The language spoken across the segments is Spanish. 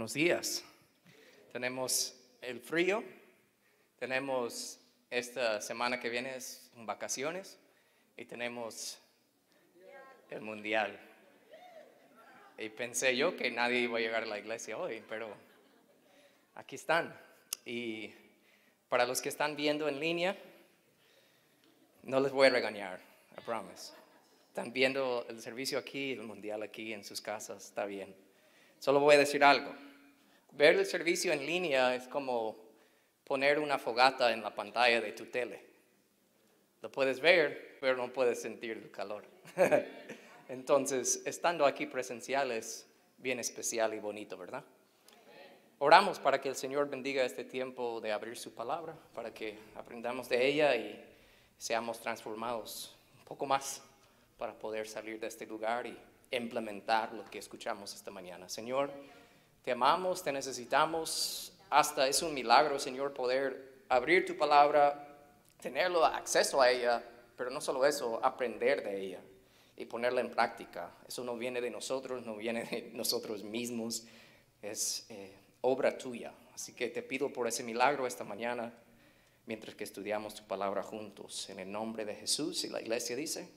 Buenos días. Tenemos el frío, tenemos esta semana que viene es vacaciones y tenemos el mundial. Y pensé yo que nadie iba a llegar a la iglesia hoy, pero aquí están. Y para los que están viendo en línea, no les voy a regañar, I promise. Están viendo el servicio aquí, el mundial aquí en sus casas, está bien. Solo voy a decir algo. Ver el servicio en línea es como poner una fogata en la pantalla de tu tele. Lo puedes ver, pero no puedes sentir el calor. Entonces, estando aquí presencial es bien especial y bonito, ¿verdad? Oramos para que el Señor bendiga este tiempo de abrir su palabra, para que aprendamos de ella y seamos transformados un poco más para poder salir de este lugar y implementar lo que escuchamos esta mañana. Señor, te amamos, te necesitamos. Hasta es un milagro, Señor, poder abrir tu palabra, tenerlo acceso a ella, pero no solo eso, aprender de ella y ponerla en práctica. Eso no viene de nosotros, no viene de nosotros mismos, es eh, obra tuya. Así que te pido por ese milagro esta mañana, mientras que estudiamos tu palabra juntos, en el nombre de Jesús. Y la iglesia dice,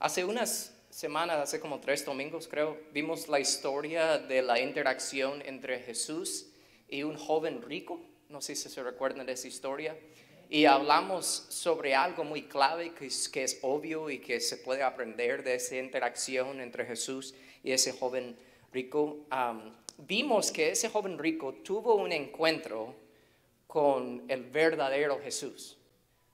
hace unas semanas, hace como tres domingos creo, vimos la historia de la interacción entre Jesús y un joven rico. No sé si se recuerdan de esa historia y hablamos sobre algo muy clave que es, que es obvio y que se puede aprender de esa interacción entre Jesús y ese joven rico. vimos que ese joven rico tuvo un encuentro con el verdadero Jesús.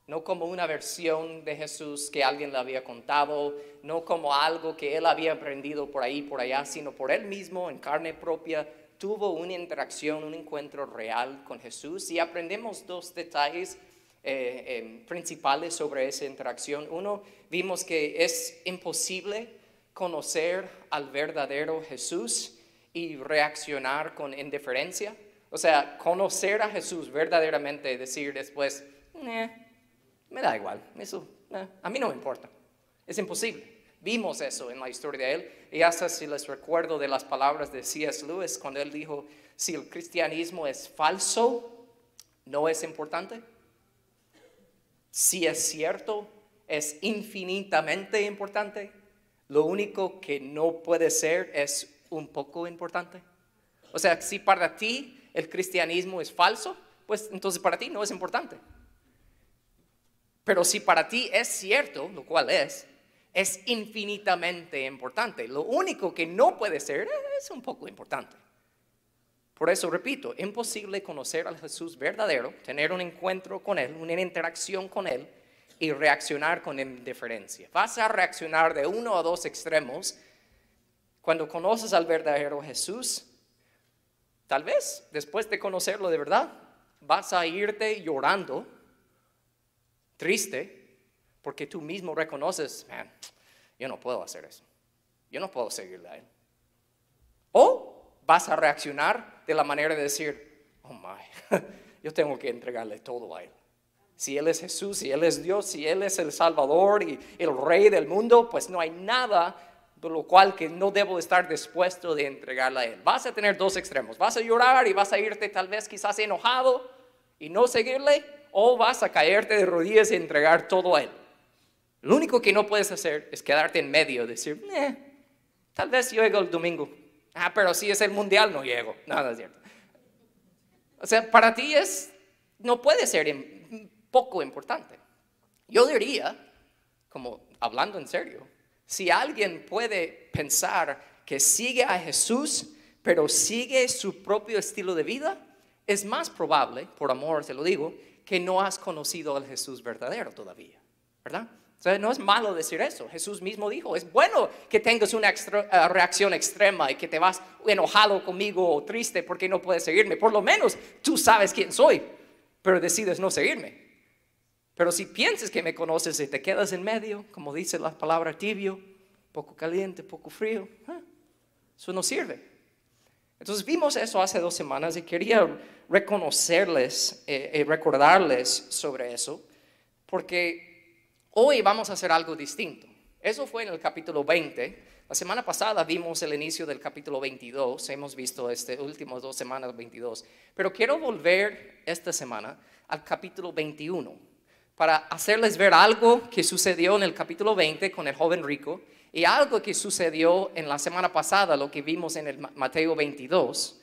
No como una versión de Jesús que alguien le había contado, no como algo que él había aprendido por ahí, por allá, sino por él mismo, en carne propia, tuvo una interacción, un encuentro real con Jesús. Y aprendemos dos detalles eh, em, principales sobre esa interacción. Uno, vimos que es imposible conocer al verdadero Jesús y reaccionar con indiferencia. O sea, conocer a Jesús verdaderamente decir después, me da igual, eso a mí no me importa. Es imposible. Vimos eso en la historia de él. Y hasta si les recuerdo de las palabras de C.S. Lewis cuando él dijo, si el cristianismo es falso, no es importante si es cierto, es infinitamente importante. Lo único que no puede ser es un poco importante. O sea, si para ti el cristianismo es falso, pues entonces para ti no es importante. Pero si para ti es cierto, lo cual es, es infinitamente importante. Lo único que no puede ser es un poco importante. Por eso repito, imposible conocer al Jesús verdadero, tener un encuentro con Él, una interacción con Él y reaccionar con indiferencia. Vas a reaccionar de uno a dos extremos. Cuando conoces al verdadero Jesús, tal vez después de conocerlo de verdad, vas a irte llorando, triste, porque tú mismo reconoces, man, yo no puedo hacer eso. Yo no puedo seguirle a Él. O vas a reaccionar de la manera de decir, oh my, yo tengo que entregarle todo a Él. Si Él es Jesús, si Él es Dios, si Él es el Salvador y el Rey del mundo, pues no hay nada de lo cual que no debo estar dispuesto de entregarle a Él. Vas a tener dos extremos. Vas a llorar y vas a irte tal vez quizás enojado y no seguirle, o vas a caerte de rodillas y entregar todo a Él. Lo único que no puedes hacer es quedarte en medio, decir, eh, tal vez llego el domingo, Ah, pero si es el mundial, no llego. No es cierto. O sea, para ti es, no puede ser poco importante. Yo diría, como hablando en serio, si alguien puede pensar que sigue a Jesús, pero sigue su propio estilo de vida, es más probable, por amor te lo digo, que no has conocido al Jesús verdadero todavía, ¿verdad? no es malo decir eso. Jesús mismo dijo, es bueno que tengas una eh, reacción extrema y que te vas enojado conmigo o triste porque no puedes seguirme. Por lo menos tú sabes quién soy, pero decides no seguirme. Pero si piensas que me conoces y te quedas en medio, como dice la palabra tibio, poco caliente, poco frío, ¿eh? eso no sirve. Entonces vimos eso hace dos semanas y quería reconocerles y eh, recordarles sobre eso, porque Hoy vamos a hacer algo distinto. Eso fue en el capítulo 20. La semana pasada vimos el inicio del capítulo 22. Hemos visto este último dos semanas 22. Pero quiero volver esta semana al capítulo 21 para hacerles ver algo que sucedió en el capítulo 20 con el joven rico y algo que sucedió en la semana pasada, lo que vimos en el Mateo 22.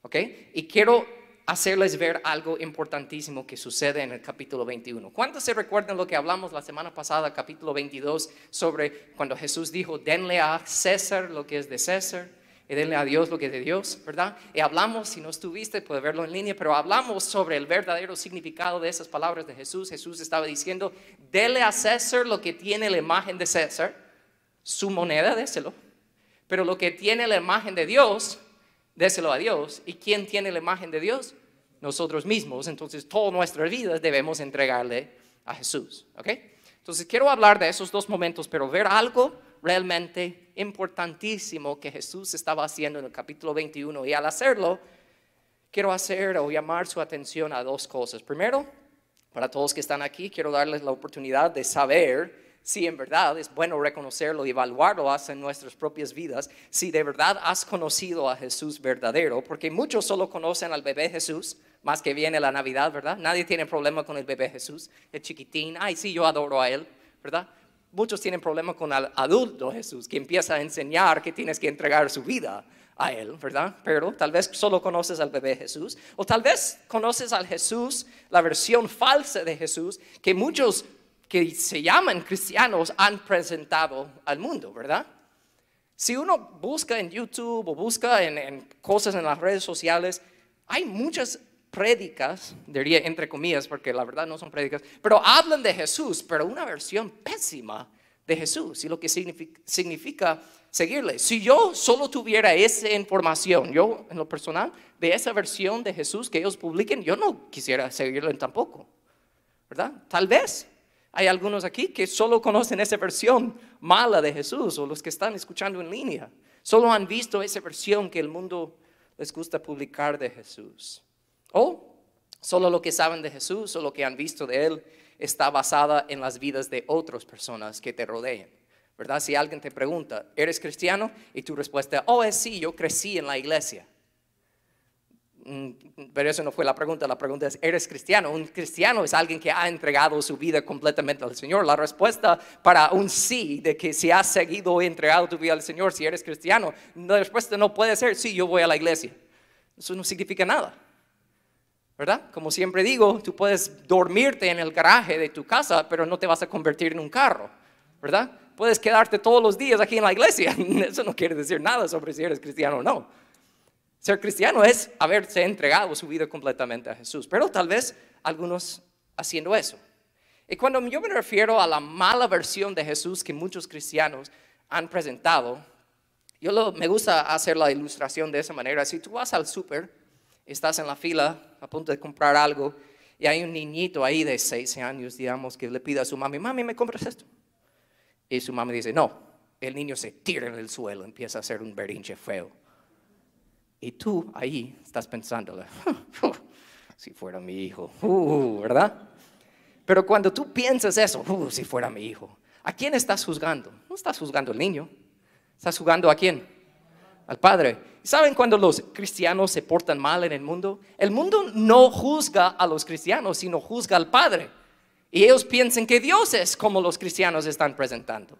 ¿Ok? Y quiero hacerles ver algo importantísimo que sucede en el capítulo 21. ¿Cuántos se recuerdan lo que hablamos la semana pasada, capítulo 22, sobre cuando Jesús dijo, denle a César lo que es de César y denle a Dios lo que es de Dios, ¿verdad? Y hablamos, si no estuviste, puedes verlo en línea, pero hablamos sobre el verdadero significado de esas palabras de Jesús. Jesús estaba diciendo, denle a César lo que tiene la imagen de César, su moneda, déselo, pero lo que tiene la imagen de Dios, déselo a Dios. ¿Y quién tiene la imagen de Dios? nosotros mismos, entonces todas nuestras vidas debemos entregarle a Jesús. ¿ok? Entonces quiero hablar de esos dos momentos, pero ver algo realmente importantísimo que Jesús estaba haciendo en el capítulo 21 y al hacerlo, quiero hacer o llamar su atención a dos cosas. Primero, para todos que están aquí, quiero darles la oportunidad de saber si en verdad es bueno reconocerlo y evaluarlo en nuestras propias vidas, si de verdad has conocido a Jesús verdadero, porque muchos solo conocen al bebé Jesús, más que viene la Navidad, ¿verdad? Nadie tiene problema con el bebé Jesús, el chiquitín, ay, sí, yo adoro a él, ¿verdad? Muchos tienen problema con el adulto Jesús, que empieza a enseñar que tienes que entregar su vida a Él, ¿verdad? Pero tal vez solo conoces al bebé Jesús, o tal vez conoces al Jesús, la versión falsa de Jesús, que muchos que se llaman cristianos han presentado al mundo, ¿verdad? Si uno busca en YouTube o busca en, cosas en las redes sociales, hay muchas prédicas, diría entre comillas, porque la verdad no son prédicas, pero hablan de Jesús, pero una versión pésima de Jesús y lo que significa, seguirle. Si yo solo tuviera esa información, yo en lo personal, de esa versión de Jesús que ellos publiquen, yo no quisiera seguirle tampoco, ¿verdad? Tal vez hay algunos aquí que solo conocen esa versión mala de Jesús o los que están escuchando en línea, solo han visto esa versión que el mundo les gusta publicar de Jesús. O solo lo que saben de Jesús o lo que han visto de Él está basada en las vidas de otras personas que te rodean. ¿Verdad? Si alguien te pregunta, ¿eres cristiano? Y tu respuesta, oh, es sí, yo crecí en la iglesia. Mm, pero eso no fue la pregunta, la pregunta es, ¿eres cristiano? Un cristiano es alguien que ha entregado su vida completamente al Señor. La respuesta para un sí, de que si has seguido y entregado tu vida al Señor, si eres cristiano, la respuesta no puede ser, sí, yo voy a la iglesia. Eso no significa nada. ¿verdad? Como siempre digo, tú puedes dormirte en el garaje de tu casa, pero no te vas a convertir en un carro, ¿verdad? Puedes quedarte todos los días aquí en la iglesia. Eso no quiere decir nada sobre si eres cristiano o no. Ser cristiano es haberse entregado su vida completamente a Jesús, pero tal vez algunos haciendo eso. Y cuando yo me refiero a la mala versión de Jesús que muchos cristianos han presentado, yo me gusta hacer la ilustración de esa manera. Si tú vas al súper, estás en la fila a punto de comprar algo y hay un niñito ahí de seis años, digamos, que le pide a su mami, mami, ¿me compras esto? Y su mami dice, no. El niño se tira en el suelo, empieza a hacer un berinche feo. Y tú ahí estás pensando, si fuera mi hijo, uh, ¿verdad? Pero cuando tú piensas eso, uh, si fuera mi hijo, ¿a quién estás juzgando? No estás juzgando al niño, estás juzgando a quién? Al Padre. ¿Saben cuando los cristianos se portan mal en el mundo? El mundo no juzga a los cristianos, sino juzga al Padre. Y ellos piensan que Dios es como los cristianos están presentando.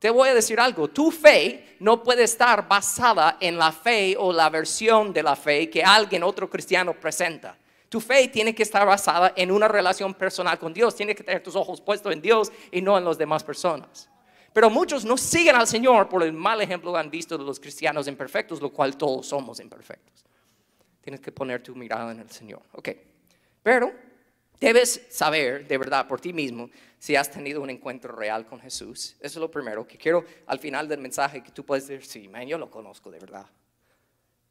Te voy a decir algo, tu fe no puede estar basada en la fe o la versión de la fe que alguien, otro cristiano, presenta. Tu fe tiene que estar basada en una relación personal con Dios, tiene que tener tus ojos puestos en Dios y no en las demás personas. Pero muchos no siguen al Señor por el mal ejemplo que han visto de los cristianos imperfectos, lo cual todos somos imperfectos. Tienes que poner tu mirada en el Señor. Ok. Pero debes saber de verdad por ti mismo si has tenido un encuentro real con Jesús. Eso es lo primero que quiero al final del mensaje que tú puedes decir, sí, man, yo lo conozco de verdad.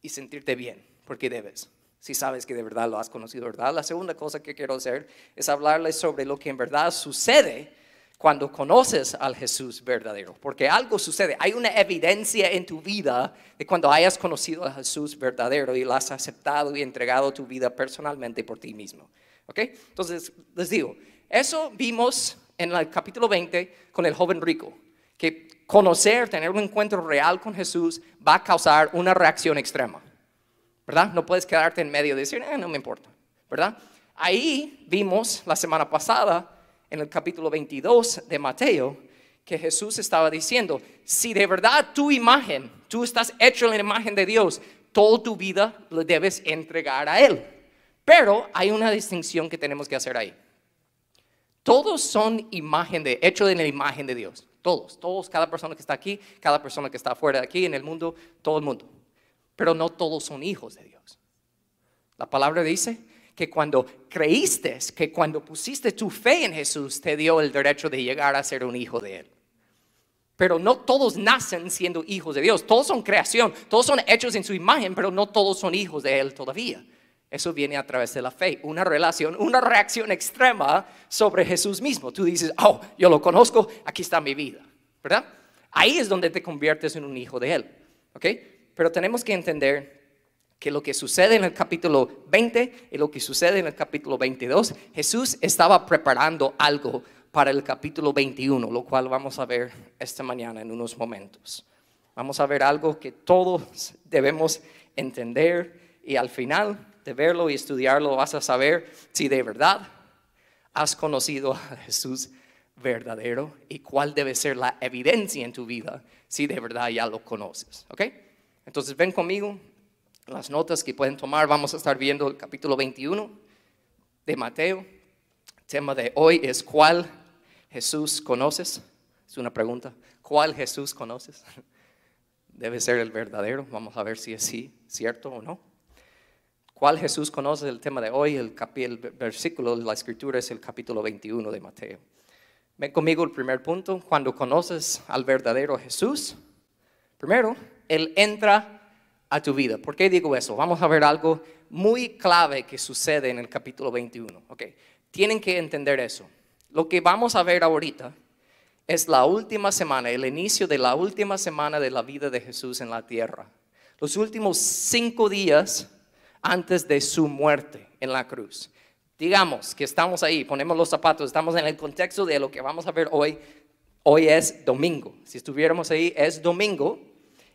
Y sentirte bien, porque debes si sabes que de verdad lo has conocido, ¿verdad? La segunda cosa que quiero hacer es hablarles sobre lo que en verdad sucede cuando conoces al Jesús verdadero, porque algo sucede, hay una evidencia en tu vida de cuando hayas conocido al Jesús verdadero y lo has aceptado y entregado tu vida personalmente por ti mismo. ¿Ok? Entonces, les digo, eso vimos en el capítulo 20 con el joven rico, que conocer, tener un encuentro real con Jesús va a causar una reacción extrema. ¿Verdad? No puedes quedarte en medio y decir, eh, no me importa. ¿Verdad? Ahí vimos la semana pasada, en el capítulo 22 de Mateo, que Jesús estaba diciendo, si de verdad tu imagen, tú estás hecho en la imagen de Dios, toda tu vida le debes entregar a Él. Pero hay una distinción que tenemos que hacer ahí. Todos son imagen de, hecho en la imagen de Dios. Todos, todos, cada persona que está aquí, cada persona que está fuera de aquí, en el mundo, todo el mundo. Pero no todos son hijos de Dios. La palabra dice que cuando creíste, que cuando pusiste tu fe en Jesús, te dio el derecho de llegar a ser un hijo de Él. Pero no todos nacen siendo hijos de Dios. Todos son creación, todos son hechos en su imagen, pero no todos son hijos de Él todavía. Eso viene a través de la fe, una relación, una reacción extrema sobre Jesús mismo. Tú dices, oh, yo lo conozco, aquí está mi vida, ¿verdad? Ahí es donde te conviertes en un hijo de Él, ¿ok? Pero tenemos que entender que lo que sucede en el capítulo 20 y lo que sucede en el capítulo 22, Jesús estaba preparando algo para el capítulo 21, lo cual vamos a ver esta mañana en unos momentos. Vamos a ver algo que todos debemos entender y al final de verlo y estudiarlo vas a saber si de verdad has conocido a Jesús verdadero y cuál debe ser la evidencia en tu vida si de verdad ya lo conoces. ¿Ok? Entonces ven conmigo las notas que pueden tomar. Vamos a estar viendo el capítulo 21 de Mateo. Tema de hoy es ¿cuál Jesús conoces? Es una pregunta. ¿Cuál Jesús conoces? Debe ser el verdadero. Vamos a ver si es sí, cierto o no. ¿Cuál Jesús conoce el tema de hoy? El, el versículo de la escritura es el capítulo 21 de Mateo. Ven conmigo el primer punto. Cuando conoces al verdadero Jesús, primero, Él entra a tu vida. ¿Por qué digo eso? Vamos a ver algo muy clave que sucede en el capítulo 21. Okay. Tienen que entender eso. Lo que vamos a ver ahorita es la última semana, el inicio de la última semana de la vida de Jesús en la tierra. Los últimos cinco días antes de su muerte en la cruz. Digamos que estamos ahí, ponemos los zapatos, estamos en el contexto de lo que vamos a ver hoy. Hoy es domingo. Si estuviéramos ahí, es domingo.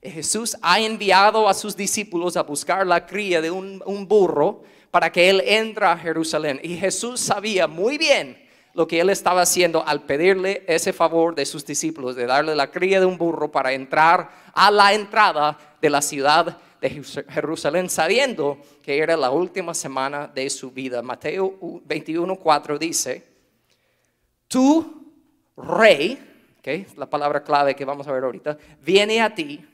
Jesús ha enviado a sus discípulos a buscar la cría de un, burro para que él entre a Jerusalén. Y Jesús sabía muy bien lo que él estaba haciendo al pedirle ese favor de sus discípulos, de darle la cría de un burro para entrar a la entrada de la ciudad de Jerusalén, sabiendo que era la última semana de su vida. Mateo 21:4 dice, tu rey, que la palabra clave que vamos a ver ahorita, viene a ti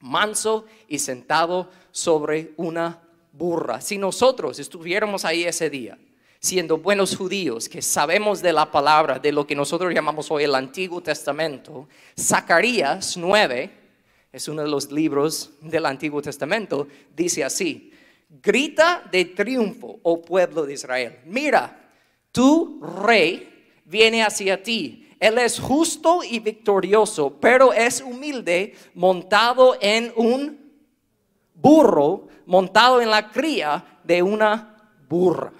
manso y sentado sobre una burra. Si nosotros estuviéramos ahí ese día, siendo buenos judíos que sabemos de la palabra, de lo que nosotros llamamos hoy el Antiguo Testamento, Zacarías 9, es uno de los libros del Antiguo Testamento, dice así, grita de triunfo, oh pueblo de Israel. Mira, tu rey viene hacia ti. Él es justo y victorioso, pero es humilde, montado en un burro, montado en la cría de una burra.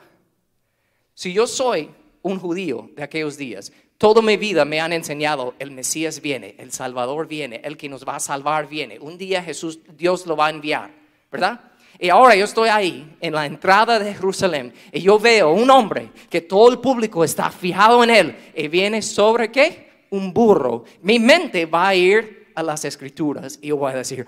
Si yo soy un judío de aquellos días, Toda mi vida me han enseñado, el Mesías viene, el Salvador viene, el que nos va a salvar viene. Un día Jesús, Dios lo va a enviar, ¿verdad? Y ahora yo estoy ahí, en la entrada de Jerusalén, y yo veo un hombre que todo el público está fijado en él, y viene sobre qué? Un burro. Mi mente va a ir a las escrituras y yo voy a decir,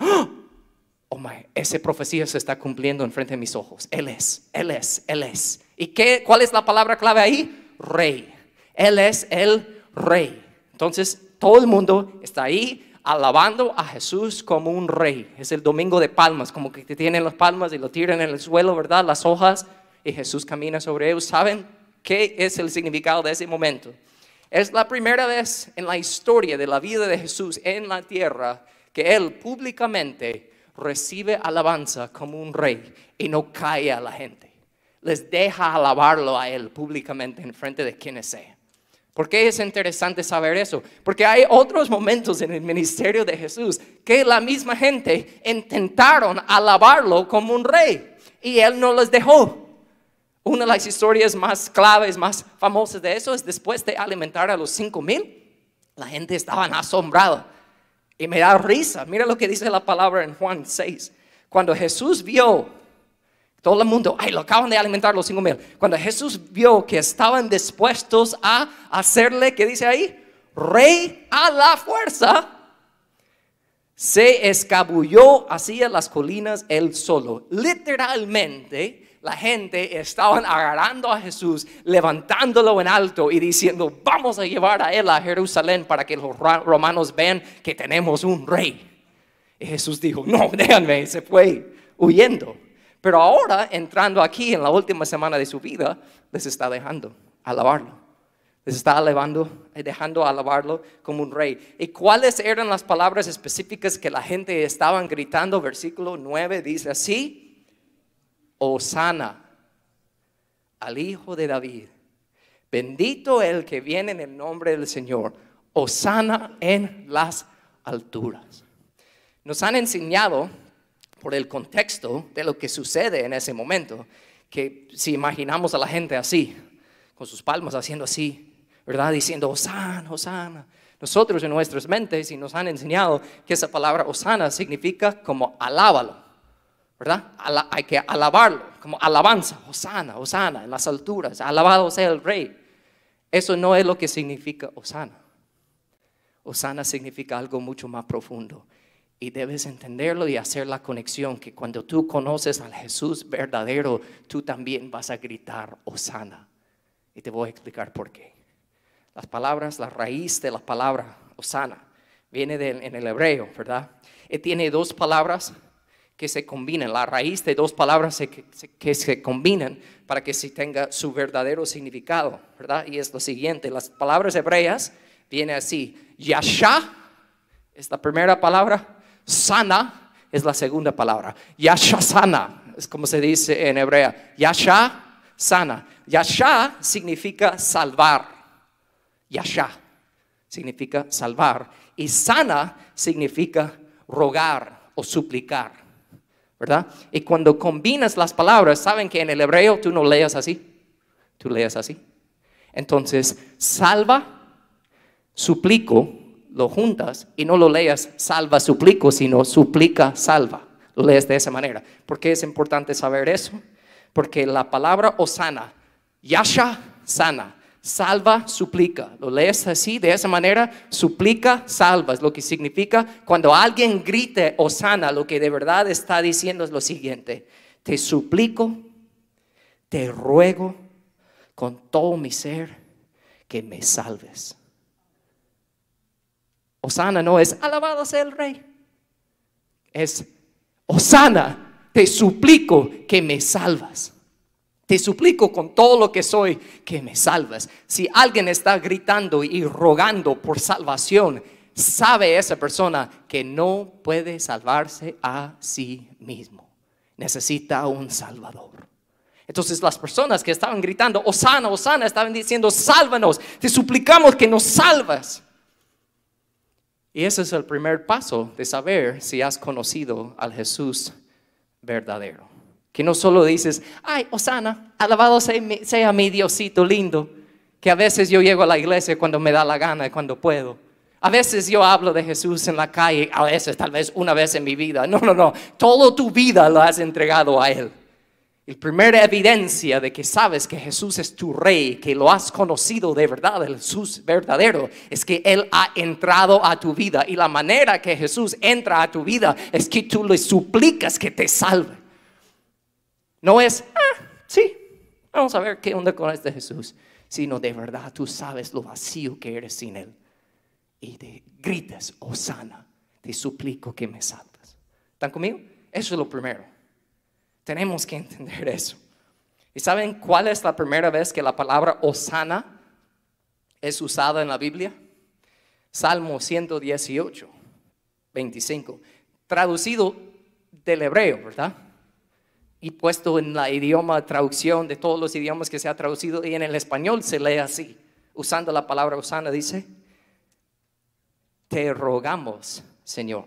oh my, esa profecía se está cumpliendo en frente de mis ojos. Él es, él es, él es. ¿Y qué, cuál es la palabra clave ahí? Rey. Él es el rey. Entonces, todo el mundo está ahí alabando a Jesús como un rey. Es el domingo de palmas, como que te tienen las palmas y lo tiran en el suelo, ¿verdad? Las hojas y Jesús camina sobre ellos. ¿Saben qué es el significado de ese momento? Es la primera vez en la historia de la vida de Jesús en la tierra que Él públicamente recibe alabanza como un rey y no cae a la gente. Les deja alabarlo a Él públicamente en frente de quienes sea. ¿Por qué es interesante saber eso? Porque hay otros momentos en el ministerio de Jesús que la misma gente intentaron alabarlo como un rey y él no les dejó. Una de las historias más claves, más famosas de eso es después de alimentar a los cinco mil. La gente estaba asombrada y me da risa. Mira lo que dice la palabra en Juan 6. Cuando Jesús vio, todo el mundo, ay, lo acaban de alimentar los cinco mil. Cuando Jesús vio que estaban dispuestos a hacerle, ¿qué dice ahí? Rey a la fuerza, se escabulló hacia las colinas él solo. Literalmente, la gente estaban agarrando a Jesús, levantándolo en alto y diciendo, vamos a llevar a él a Jerusalén para que los romanos vean que tenemos un rey. Y Jesús dijo, no, déjenme, se fue huyendo. Pero ahora, entrando aquí en la última semana de su vida, les está dejando alabarlo. Les está alabando, dejando alabarlo como un rey. ¿Y cuáles eran las palabras específicas que la gente estaban gritando? Versículo 9 dice así, Osana al Hijo de David. Bendito el que viene en el nombre del Señor. Osana en las alturas. Nos han enseñado por el contexto de lo que sucede en ese momento, que si imaginamos a la gente así, con sus palmas haciendo así, ¿verdad? Diciendo, Osana, Osana. Nosotros en nuestras mentes y nos han enseñado que esa palabra Osana significa como alábalo. ¿verdad? hay que alabarlo, como alabanza, Osana, Osana, en las alturas, alabado sea el rey. Eso no es lo que significa Osana. Osana significa algo mucho más profundo. Y debes entenderlo y hacer la conexión que cuando tú conoces al Jesús verdadero, tú también vas a gritar Osana. Y te voy a explicar por qué. Las palabras, la raíz de la palabra Osana, viene en el hebreo, ¿verdad? Y tiene dos palabras que se combinan, la raíz de dos palabras que, se combinan para que se tenga su verdadero significado, ¿verdad? Y es lo siguiente, las palabras hebreas vienen así, Yasha es la primera palabra, sana es la segunda palabra, Yasha sana es como se dice en hebrea, Yasha sana, Yasha significa salvar, Yasha significa salvar y sana significa rogar o suplicar. ¿verdad? Y cuando combinas las palabras, saben que en el hebreo tú no leas así, tú leas así. Entonces, salva, suplico, lo juntas y no lo leas salva, suplico, sino suplica, salva. Lo lees de esa manera. ¿Por qué es importante saber eso? Porque la palabra osana, yasha, sana, salva, suplica. Lo lees así, de esa manera, suplica, salva. Es lo que significa cuando alguien grite o sana, lo que de verdad está diciendo es lo siguiente. Te suplico, te ruego con todo mi ser que me salves. Osana no es alabado sea el rey. Es Osana, te suplico que me salvas. Te suplico con todo lo que soy que me salves. Si alguien está gritando y rogando por salvación, sabe esa persona que no puede salvarse a sí mismo. Necesita un salvador. Entonces las personas que estaban gritando, Osana, Osana, estaban diciendo, sálvanos, te suplicamos que nos salvas. Y ese es el primer paso de saber si has conocido al Jesús verdadero. Que no solo dices, ay, Osana, alabado sea mi, Diosito lindo, que a veces yo llego a la iglesia cuando me da la gana y cuando puedo. A veces yo hablo de Jesús en la calle, a veces tal vez una vez en mi vida. No, no, no, toda tu vida lo has entregado a Él. La primera evidencia de que sabes que Jesús es tu rey, que lo has conocido de verdad, el Jesús verdadero, es que Él ha entrado a tu vida. Y la manera que Jesús entra a tu vida es que tú le suplicas que te salve. No es, ah, sí, vamos a ver qué onda con este Jesús, sino de verdad tú sabes lo vacío que eres sin Él. Y te gritas, Osana, te suplico que me salves. ¿Están conmigo? Eso es lo primero. Tenemos que entender eso. ¿Y saben cuál es la primera vez que la palabra Osana es usada en la Biblia? Salmo 118, 25. Traducido del hebreo, ¿verdad? y puesto en la idioma traducción de todos los idiomas que se ha traducido y en el español se lee así, usando la palabra Osana, dice, te rogamos, Señor,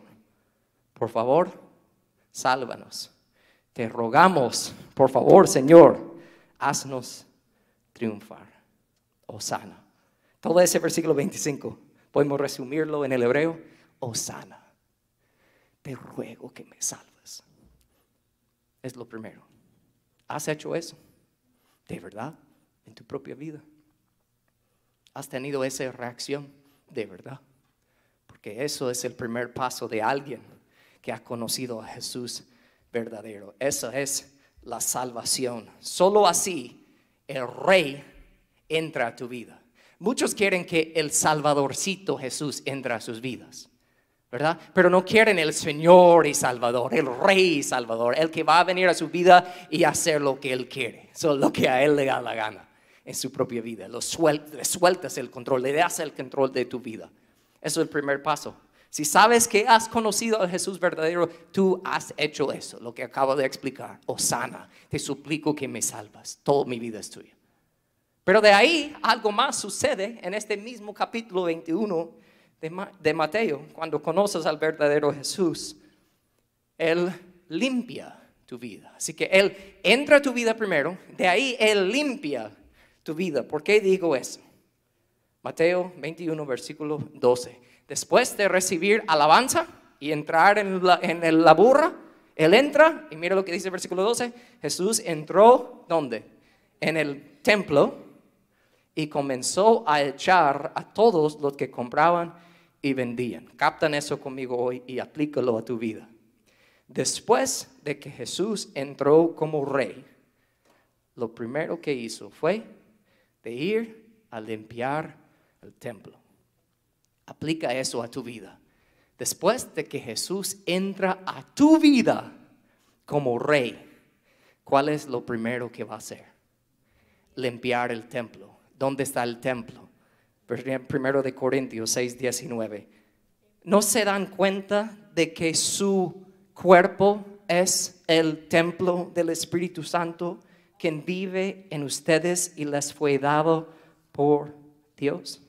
por favor, sálvanos. Te rogamos, por favor, Señor, haznos triunfar. Osana. Todo ese versículo 25 Podemos resumirlo en el hebreo, Osana, te ruego que me salves. Es lo primero. ¿Has hecho eso? ¿De verdad? En tu propia vida. ¿Has tenido esa reacción? ¿De verdad? Porque eso es el primer paso de alguien que ha conocido a Jesús verdadero. Esa es la salvación. Solo así el rey entra a tu vida. Muchos quieren que el Salvadorcito Jesús entre a sus vidas, ¿verdad? Pero no quieren el Señor y Salvador, el Rey y Salvador, el que va a venir a su vida y hacer lo que Él quiere, solo lo que a Él le da la gana en su propia vida. Lo le sueltas el control, le das el control de tu vida. Eso es el primer paso. Si sabes que has conocido a Jesús verdadero, tú has hecho eso, lo que acabo de explicar. Osana, te suplico que me salvas. Toda mi vida es tuya. Pero de ahí algo más sucede en este mismo capítulo 21 de, Mateo. Cuando conoces al verdadero Jesús, Él limpia tu vida. Así que Él entra a tu vida primero, de ahí Él limpia tu vida. ¿Por qué digo eso? Mateo 21, versículo 12. Después de recibir alabanza y entrar en la, en burra, Él entra, y mira lo que dice el versículo 12, Jesús entró, ¿dónde? En el templo y comenzó a echar a todos los que compraban y vendían. Captan eso conmigo hoy y aplícalo a tu vida. Después de que Jesús entró como rey, lo primero que hizo fue de ir a limpiar el templo. Aplica eso a tu vida. Después de que Jesús entra a tu vida como rey, ¿cuál es lo primero que va a hacer? Limpiar el templo ¿Dónde está el templo? Primero de Corintios 6, 19. ¿No se dan cuenta de que su cuerpo es el templo del Espíritu Santo, quien vive en ustedes y les fue dado por Dios?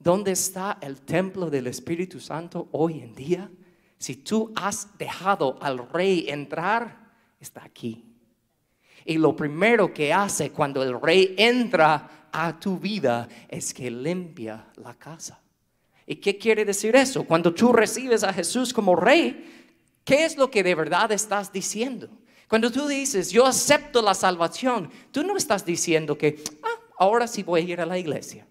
¿Dónde está el templo del Espíritu Santo hoy en día? Si tú has dejado al rey entrar, está aquí. Y lo primero que hace cuando el rey entra a tu vida es que limpia la casa. ¿Y qué quiere decir eso? Cuando tú recibes a Jesús como rey, ¿qué es lo que de verdad estás diciendo? Cuando tú dices, yo acepto la salvación, tú no estás diciendo que, ah, ahora sí voy a ir a la iglesia.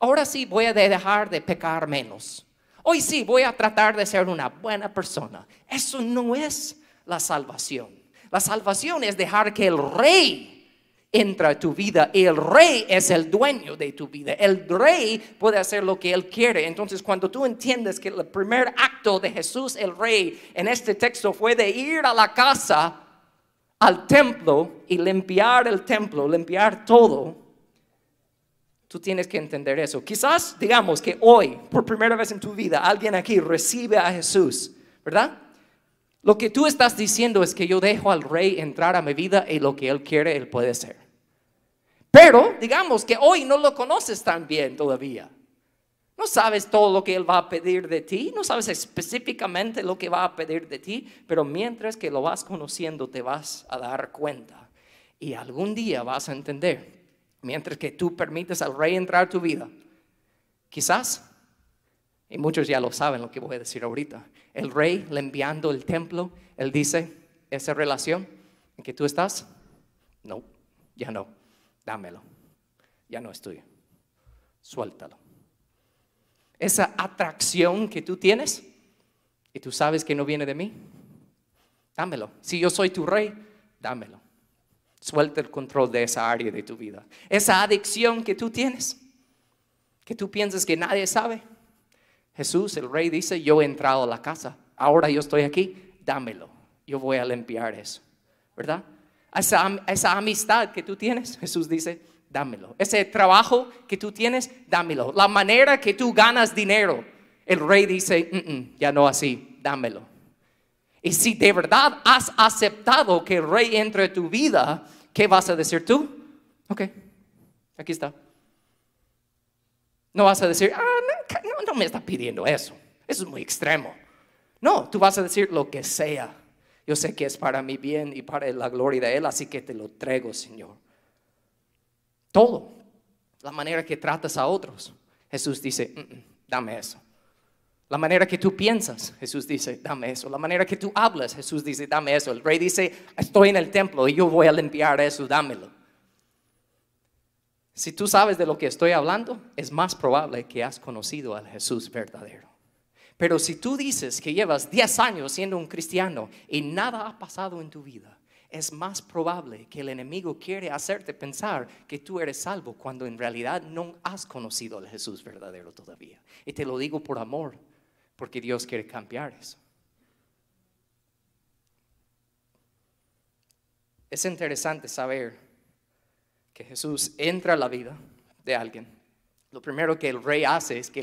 Ahora sí voy a dejar de pecar menos. Hoy sí voy a tratar de ser una buena persona. Eso no es la salvación. La salvación es dejar que el rey entra a tu vida el rey es el dueño de tu vida. El rey puede hacer lo que él quiere. Entonces, cuando tú entiendes que el primer acto de Jesús el rey en este texto fue de ir a la casa, al templo y limpiar el templo, limpiar todo, tú tienes que entender eso. Quizás digamos que hoy, por primera vez en tu vida, alguien aquí recibe a Jesús, ¿verdad? Lo que tú estás diciendo es que yo dejo al rey entrar a mi vida y lo que él quiere, él puede hacer. Pero digamos que hoy no lo conoces tan bien todavía. No sabes todo lo que Él va a pedir de ti, no sabes específicamente lo que va a pedir de ti, pero mientras que lo vas conociendo te vas a dar cuenta. Y algún día vas a entender, mientras que tú permites al rey entrar tu vida, quizás, y muchos ya lo saben lo que voy a decir ahorita, el rey limpiando el templo, él dice, esa relación en que tú estás, no, ya no dámelo. Ya no es tuyo. Suéltalo. Esa atracción que tú tienes y tú sabes que no viene de mí, dámelo. Si yo soy tu rey, dámelo. Suelta el control de esa área de tu vida. Esa adicción que tú tienes, que tú piensas que nadie sabe. Jesús, el rey, dice, yo he entrado a la casa, ahora yo estoy aquí, dámelo. Yo voy a limpiar eso, ¿verdad? esa, amistad que tú tienes, Jesús dice, dámelo. Ese trabajo que tú tienes, dámelo. La manera que tú ganas dinero, el rey dice, mm, mm, ya no así, dámelo. Y si de verdad has aceptado que el rey entre en tu vida, ¿qué vas a decir tú? Ok, aquí está. No vas a decir, ah, no, no me está pidiendo eso. Eso es muy extremo. No, tú vas a decir lo que sea. Yo sé que es para mi bien y para la gloria de Él, así que te lo traigo, Señor. Todo, la manera que tratas a otros. Jesús dice, mm, mm, dame eso. La manera que tú piensas, Jesús dice, dame eso. La manera que tú hablas, Jesús dice, dame eso. El rey dice, estoy en el templo y yo voy a limpiar eso, dámelo. Si tú sabes de lo que estoy hablando, es más probable que has conocido al Jesús verdadero. Pero si tú dices que llevas 10 años siendo un cristiano y nada ha pasado en tu vida, es más probable que el enemigo quiere hacerte pensar que tú eres salvo cuando en realidad no has conocido al Jesús verdadero todavía. Y te lo digo por amor, porque Dios quiere cambiar eso. Es interesante saber que Jesús entra a la vida de alguien, lo primero que el rey hace es que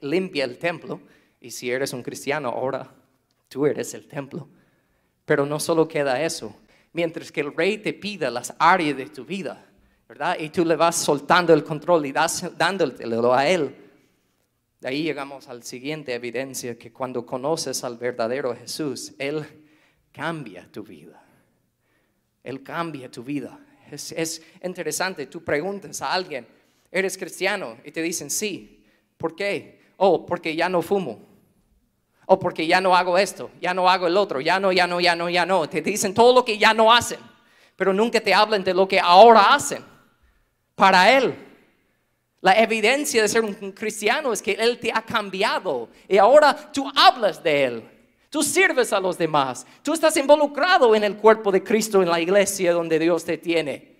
limpia el templo. Y si eres un cristiano, ahora tú eres el templo. Pero no solo queda eso. Mientras que el rey te pida las áreas de tu vida, ¿verdad? Y tú le vas soltando el control y das, dándolo a él. De ahí llegamos a la siguiente evidencia, que cuando conoces al verdadero Jesús, Él cambia tu vida. Él cambia tu vida. Es, interesante, tú preguntas a alguien, ¿eres cristiano? Y te dicen, sí. ¿Por qué? Oh, porque ya no fumo. O porque ya no hago esto, ya no hago el otro, ya no, ya no, ya no, ya no. Te dicen todo lo que ya no hacen, pero nunca te hablan de lo que ahora hacen. Para Él, la evidencia de ser un cristiano es que Él te ha cambiado y ahora tú hablas de Él. Tú sirves a los demás. Tú estás involucrado en el cuerpo de Cristo, en la iglesia donde Dios te tiene.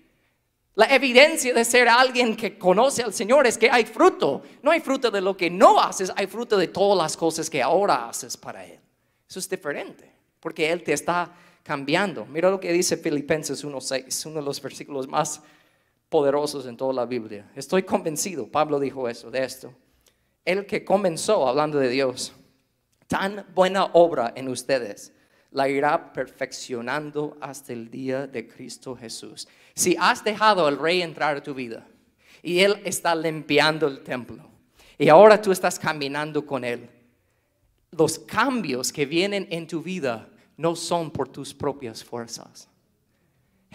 La evidencia de ser alguien que conoce al Señor es que hay fruto. No hay fruto de lo que no haces, hay fruto de todas las cosas que ahora haces para Él. Eso es diferente, porque Él te está cambiando. Mira lo que dice Filipenses 1.6, uno de los versículos más poderosos en toda la Biblia. Estoy convencido, Pablo dijo eso, de esto. El que comenzó, hablando de Dios, tan buena obra en ustedes la irá perfeccionando hasta el día de Cristo Jesús. Si has dejado al rey entrar a tu vida y él está limpiando el templo y ahora tú estás caminando con él, los cambios que vienen en tu vida no son por tus propias fuerzas.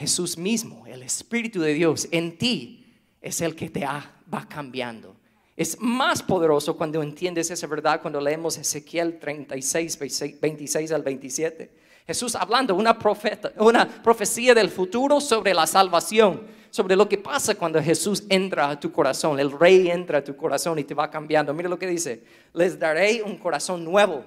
Jesús mismo, el Espíritu de Dios en ti es el que te va cambiando. Es más poderoso cuando entiendes esa verdad cuando leemos Ezequiel 36, 26 al 27. Jesús hablando una, profeta, una profecía del futuro sobre la salvación, sobre lo que pasa cuando Jesús entra a tu corazón, el rey entra a tu corazón y te va cambiando. Mira lo que dice, les daré un corazón nuevo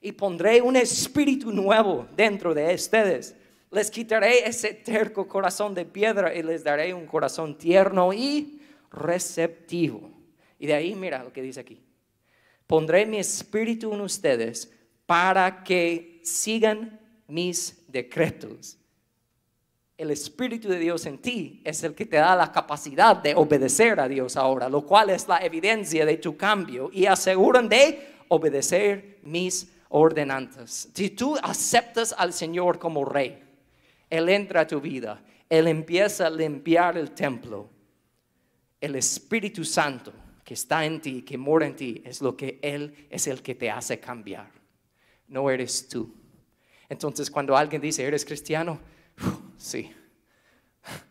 y pondré un espíritu nuevo dentro de ustedes. Les quitaré ese terco corazón de piedra y les daré un corazón tierno y receptivo y de ahí mira lo que dice aquí. Pondré mi espíritu en ustedes para que sigan mis decretos. El Espíritu de Dios en ti es el que te da la capacidad de obedecer a Dios ahora, lo cual es la evidencia de tu cambio y aseguran de obedecer mis ordenanzas. Si tú aceptas al Señor como rey, Él entra a tu vida, Él empieza a limpiar el templo, el Espíritu Santo que está en ti, que mora en ti, es lo que Él es el que te hace cambiar. No eres tú. Entonces cuando alguien dice, ¿eres cristiano? sí,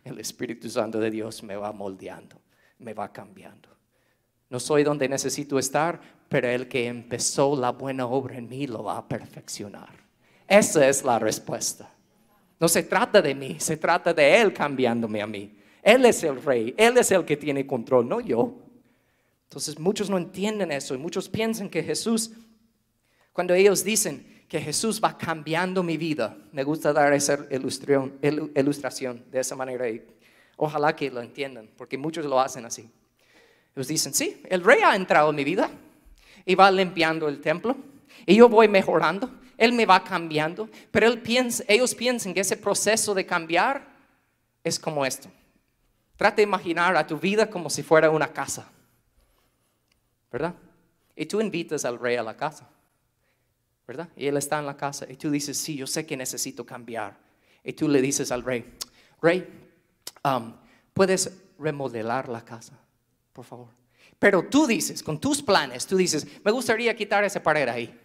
el Espíritu Santo de Dios me va moldeando, me va cambiando. No soy donde necesito estar, pero el que empezó la buena obra en mí lo va a perfeccionar. Esa es la respuesta. No se trata de mí, se trata de Él cambiándome a mí. Él es el rey, Él es el que tiene control, no yo. Entonces muchos no entienden eso y muchos piensan que Jesús, cuando ellos dicen que Jesús va cambiando mi vida, me gusta dar esa ilustración, ilustración de esa manera y ojalá que lo entiendan, porque muchos lo hacen así. Ellos dicen, sí, el rey ha entrado en mi vida y va limpiando el templo y yo voy mejorando, él me va cambiando, pero ellos piensan que ese proceso de cambiar es como esto. Trata de imaginar a tu vida como si fuera una casa. ¿verdad? Y tú invitas al rey a la casa, ¿verdad? Y él está en la casa y tú dices, sí, yo sé que necesito cambiar. Y tú le dices al rey, rey, um, ¿puedes remodelar la casa, por favor? Pero tú dices, con tus planes, tú dices, me gustaría quitar esa pared ahí.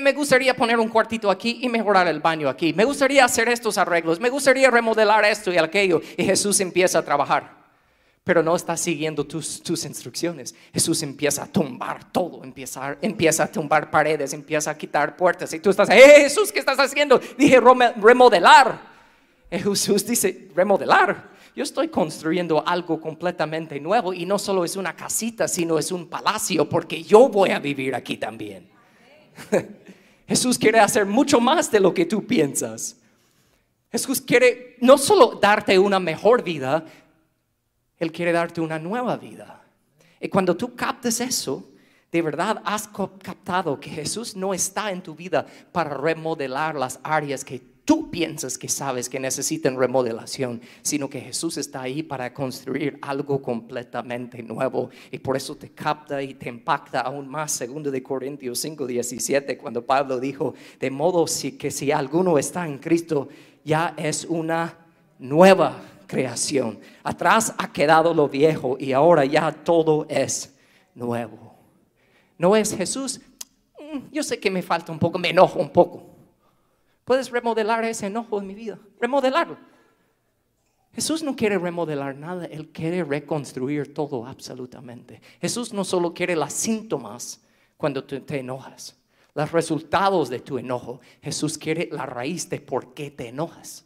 Me gustaría poner un cuartito aquí y mejorar el baño aquí. Me gustaría hacer estos arreglos. Me gustaría remodelar esto y aquello. Y Jesús empieza a trabajar. pero no estás siguiendo tus, tus instrucciones. Jesús empieza a tumbar todo, empieza, empieza a tumbar paredes, empieza a quitar puertas. Y tú estás, ¡eh, Jesús, ¿qué estás haciendo! Dije, remodelar. Jesús dice, remodelar. Yo estoy construyendo algo completamente nuevo y no solo es una casita, sino es un palacio, porque yo voy a vivir aquí también. Jesús quiere hacer mucho más de lo que tú piensas. Jesús quiere no solo darte una mejor vida, Él quiere darte una nueva vida. Y cuando tú captes eso, de verdad has captado que Jesús no está en tu vida para remodelar las áreas que tú piensas que sabes que necesitan remodelación, sino que Jesús está ahí para construir algo completamente nuevo y por eso te capta y te impacta aún más. Segundo de Corintios 5, 17, cuando Pablo dijo, de modo que si alguno está en Cristo, ya es una nueva creación. Atrás ha quedado lo viejo y ahora ya todo es nuevo. No es Jesús, mm, yo sé que me falta un poco, me enojo un poco. Puedes remodelar ese enojo en mi vida, remodelarlo. Jesús no quiere remodelar nada, Él quiere reconstruir todo absolutamente. Jesús no solo quiere los síntomas cuando te enojas, los resultados de tu enojo. Jesús quiere la raíz de por qué te enojas.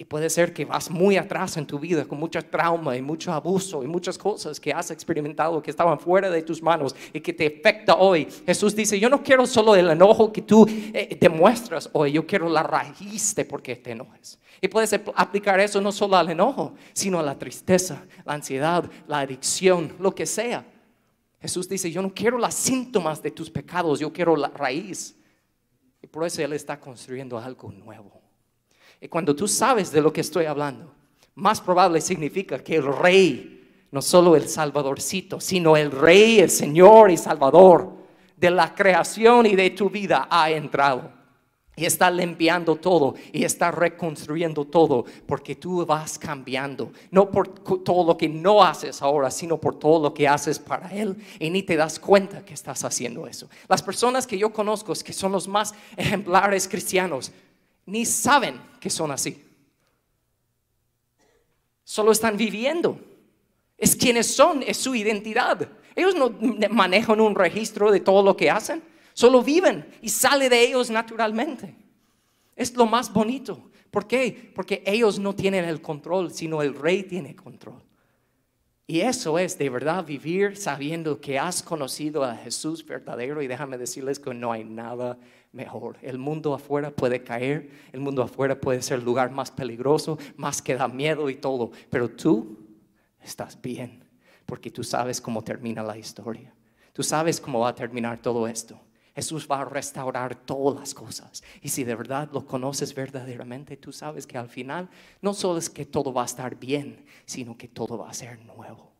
Y puede ser que vas muy atrás en tu vida con mucho trauma y mucho abuso y muchas cosas que has experimentado que estaban fuera de tus manos y que te afecta hoy. Jesús dice, yo no quiero solo el enojo que tú eh, demuestras hoy, yo quiero la raíz de por qué te enojes. Y puedes aplicar eso no solo al enojo, sino a la tristeza, la ansiedad, la adicción, lo que sea. Jesús dice, yo no quiero los síntomas de tus pecados, yo quiero la raíz. Y por eso Él está construyendo algo nuevo. Y cuando tú sabes de lo que estoy hablando, más probable significa que el rey, no solo el salvadorcito, sino el rey, el Señor y Salvador de la creación y de tu vida ha entrado. Y está limpiando todo y está reconstruyendo todo porque tú vas cambiando. No por todo lo que no haces ahora, sino por todo lo que haces para Él. Y ni te das cuenta que estás haciendo eso. Las personas que yo conozco, que son los más ejemplares cristianos, ni saben que son así. Solo están viviendo. Es quienes son, es su identidad. Ellos no manejan un registro de todo lo que hacen, solo viven y sale de ellos naturalmente. Es lo más bonito. ¿Por qué? Porque ellos no tienen el control, sino el rey tiene control. Y eso es de verdad vivir sabiendo que has conocido a Jesús verdadero y déjame decirles que no hay nada mejor. El mundo afuera puede caer, el mundo afuera puede ser el lugar más peligroso, más que da miedo y todo, pero tú estás bien, porque tú sabes cómo termina la historia. Tú sabes cómo va a terminar todo esto. Jesús va a restaurar todas las cosas. Y si de verdad lo conoces verdaderamente, tú sabes que al final no solo es que todo va a estar bien, sino que todo va a ser nuevo.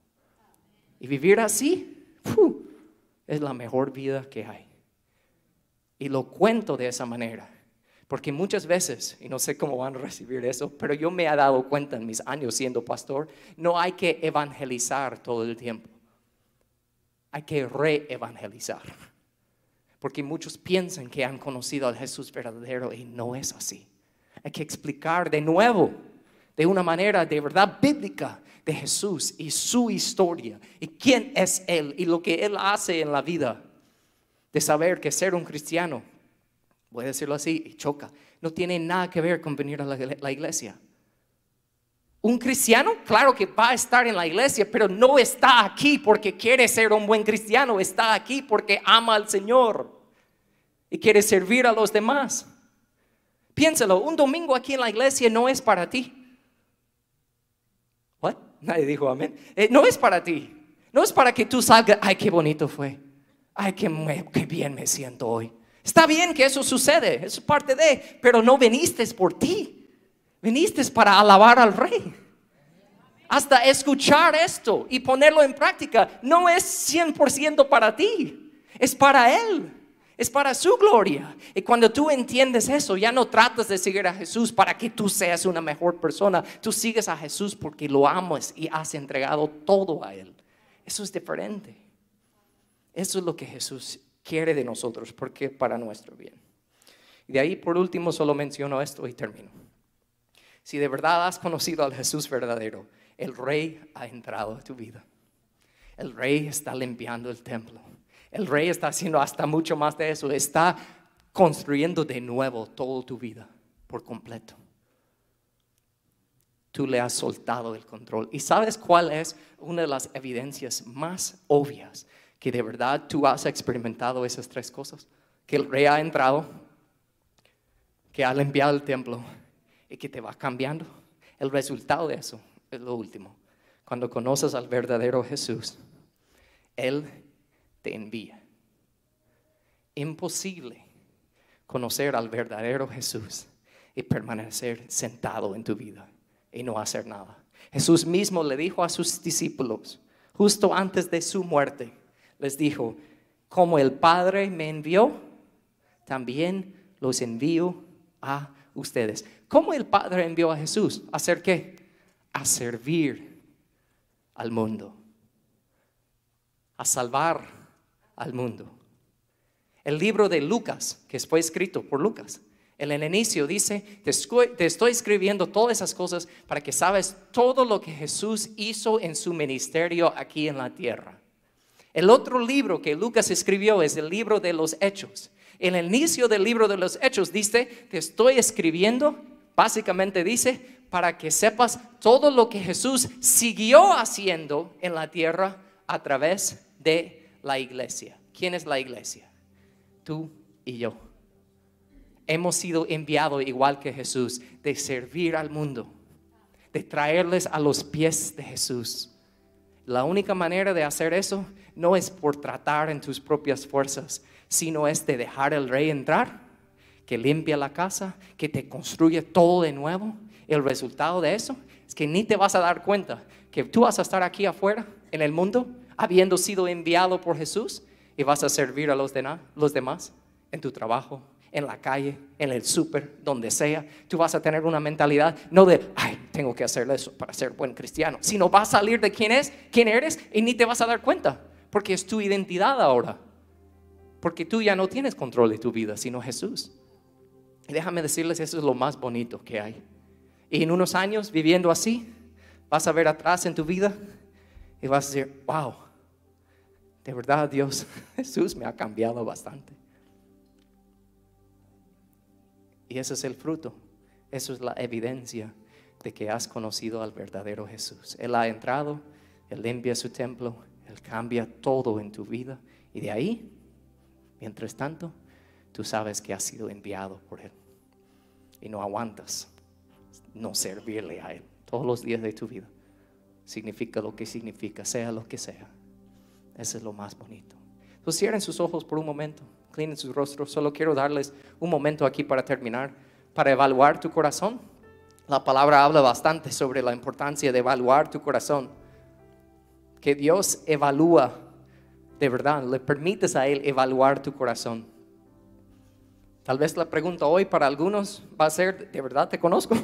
Y vivir así es la mejor vida que hay. Y lo cuento de esa manera. Porque muchas veces, y no sé cómo van a recibir eso, pero yo me he dado cuenta en mis años siendo pastor, no hay que evangelizar todo el tiempo. Hay que re-evangelizar. Porque muchos piensan que han conocido al Jesús verdadero y no es así. Hay que explicar de nuevo, de una manera de verdad bíblica, de Jesús y su historia y quién es Él y lo que Él hace en la vida de saber que ser un cristiano, voy a decirlo así, choca, no tiene nada que ver con venir a la, iglesia. Un cristiano, claro que va a estar en la iglesia, pero no está aquí porque quiere ser un buen cristiano, está aquí porque ama al Señor y quiere servir a los demás. Piénsalo, un domingo aquí en la iglesia no es para ti. ¿What? Nadie dijo amén. Eh, no es para ti. No es para que tú salgas, ay, qué bonito fue ay, qué, bien me siento hoy. Está bien que eso sucede, es parte de, pero no viniste por ti, viniste para alabar al rey. Hasta escuchar esto y ponerlo en práctica no es 100% para ti, es para Él, es para su gloria. Y cuando tú entiendes eso, ya no tratas de seguir a Jesús para que tú seas una mejor persona, tú sigues a Jesús porque lo amas y has entregado todo a Él. Eso es diferente. Eso es lo que Jesús quiere de nosotros, porque para nuestro bien. Y de ahí, por último, solo menciono esto y termino. Si de verdad has conocido al Jesús verdadero, El rey ha entrado a tu vida. El rey está limpiando el templo. El rey está haciendo hasta mucho más de eso. Está construyendo de nuevo toda tu vida por completo. Tú le has soltado el control. ¿Y sabes cuál es una de las evidencias más obvias que de verdad tú has experimentado esas tres cosas? Que el rey ha entrado, que ha limpiado el templo y que te va cambiando. El resultado de eso es lo último. Cuando conoces al verdadero Jesús, Él te envía. Imposible conocer al verdadero Jesús y permanecer sentado en tu vida y no hacer nada. Jesús mismo le dijo a sus discípulos, justo antes de su muerte, les dijo, como el Padre me envió, también los envío a ustedes. ¿Cómo el Padre envió a Jesús? ¿A hacer qué? A servir al mundo, a salvar al mundo. El libro de Lucas, que fue escrito por Lucas, en el inicio dice, te estoy escribiendo todas esas cosas para que sabes todo lo que Jesús hizo en su ministerio aquí en la tierra. El otro libro que Lucas escribió es el libro de los Hechos. En el inicio del libro de los Hechos dice, te estoy escribiendo, básicamente dice, para que sepas todo lo que Jesús siguió haciendo en la tierra a través de la iglesia. ¿Quién es la iglesia? Tú y yo hemos sido enviados igual que Jesús, de servir al mundo, de traerles a los pies de Jesús. La única manera de hacer eso no es por tratar en tus propias fuerzas, sino es de dejar al rey entrar, que limpia la casa, que te construye todo de nuevo. El resultado de eso es que ni te vas a dar cuenta que tú vas a estar aquí afuera, en el mundo, habiendo sido enviado por Jesús, y vas a servir a los, demás en tu trabajo, en la calle, en el súper, donde sea, tú vas a tener una mentalidad no de, ay, tengo que hacer eso para ser buen cristiano, sino vas a salir de quién es, quién eres y ni te vas a dar cuenta, porque es tu identidad ahora. Porque tú ya no tienes control de tu vida, sino Jesús. Y déjame decirles, eso es lo más bonito que hay. Y en unos años viviendo así, vas a ver atrás en tu vida y vas a decir, wow, de verdad Dios, Jesús me ha cambiado bastante. Y ese es el fruto. Eso es la evidencia de que has conocido al verdadero Jesús. Él ha entrado, Él limpia su templo, Él cambia todo en tu vida. Y de ahí, mientras tanto, tú sabes que has sido enviado por Él. Y no aguantas no servirle a Él todos los días de tu vida. Significa lo que significa, sea lo que sea. Eso es lo más bonito. Entonces cierren sus ojos por un momento en sus rostros. Solo quiero darles un momento aquí para terminar, para evaluar tu corazón. La palabra habla bastante sobre la importancia de evaluar tu corazón. Que Dios evalúa, de verdad, le permites a Él evaluar tu corazón. Tal vez la pregunta hoy para algunos va a ser, ¿de verdad te conozco?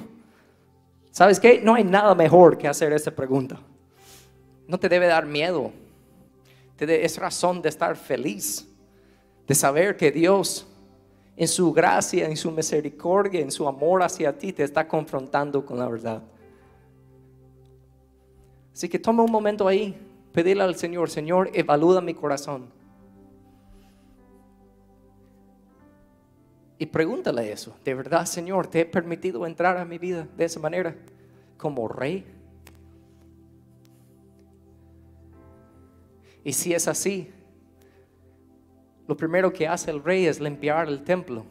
¿Sabes qué? No hay nada mejor que hacer esa pregunta. No te debe dar miedo. Es razón de estar feliz de saber que Dios en su gracia, en su misericordia, en su amor hacia ti, te está confrontando con la verdad. Así que toma un momento ahí, pedirle al Señor, Señor, evalúa mi corazón. Y pregúntale eso, de verdad, Señor, ¿te he permitido entrar a mi vida de esa manera como rey? Y si es así, lo primero que hace el rey es limpiar el templo.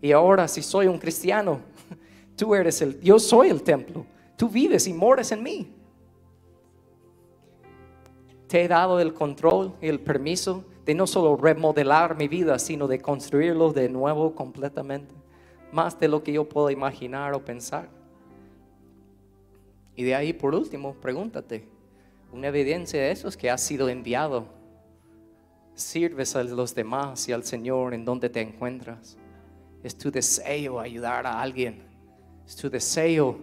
Y ahora si soy un cristiano, tú eres el, yo soy el templo. Tú vives y moras en mí. Te he dado el control y el permiso de no solo remodelar mi vida, sino de construirlo de nuevo completamente. Más de lo que yo puedo imaginar o pensar. Y de ahí, por último, pregúntate, una evidencia de eso es que has sido enviado sirves a los demás y al Señor en donde te encuentras. Es tu deseo ayudar a alguien. Es tu deseo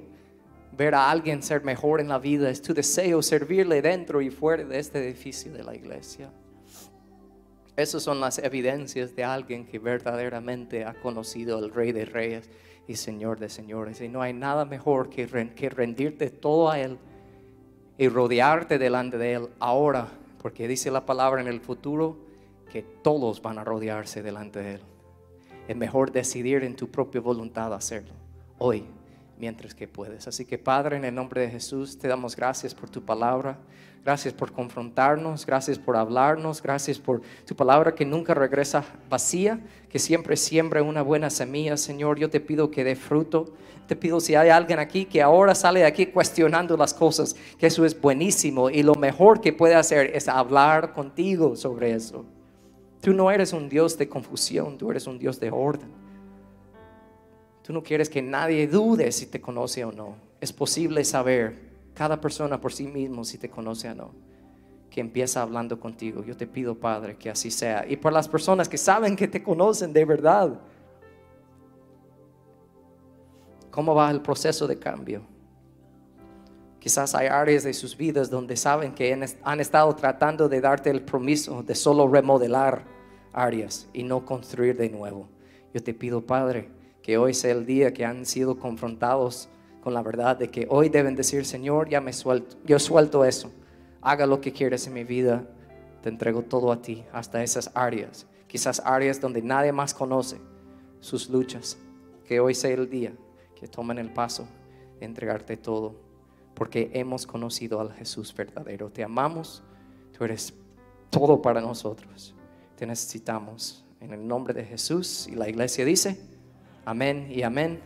ver a alguien ser mejor en la vida. Es tu deseo servirle dentro y fuera de este edificio de la iglesia. Esas son las evidencias de alguien que verdaderamente ha conocido al Rey de Reyes y Señor de Señores. Y no hay nada mejor que, rendirte todo a Él y rodearte delante de Él ahora, porque dice la palabra en el futuro que todos van a rodearse delante de Él. Es mejor decidir en tu propia voluntad hacerlo hoy mientras que puedes. Así que Padre, en el nombre de Jesús, te damos gracias por tu palabra. Gracias por confrontarnos, gracias por hablarnos, gracias por tu palabra que nunca regresa vacía, que siempre siembra una buena semilla, Señor. Yo te pido que dé fruto. Te pido si hay alguien aquí que ahora sale de aquí cuestionando las cosas, que eso es buenísimo y lo mejor que puede hacer es hablar contigo sobre eso. Tú no eres un Dios de confusión, tú eres un Dios de orden. Tú no quieres que nadie dude si te conoce o no. Es posible saber cada persona por sí mismo si te conoce o no, que empieza hablando contigo. Yo te pido, Padre, que así sea. Y por las personas que saben que te conocen de verdad, ¿cómo va el proceso de cambio? Quizás hay áreas de sus vidas donde saben que han estado tratando de darte el permiso de solo remodelar áreas y no construir de nuevo. Yo te pido, Padre, que hoy sea el día que han sido confrontados con la verdad de que hoy deben decir, Señor, ya me suelto, yo suelto eso, haga lo que quieres en mi vida, te entrego todo a ti, hasta esas áreas, quizás áreas donde nadie más conoce sus luchas, que hoy sea el día que tomen el paso de entregarte todo, porque hemos conocido al Jesús verdadero, te amamos, tú eres todo para nosotros, te necesitamos. En el nombre de Jesús. Y la iglesia dice, amén y amén.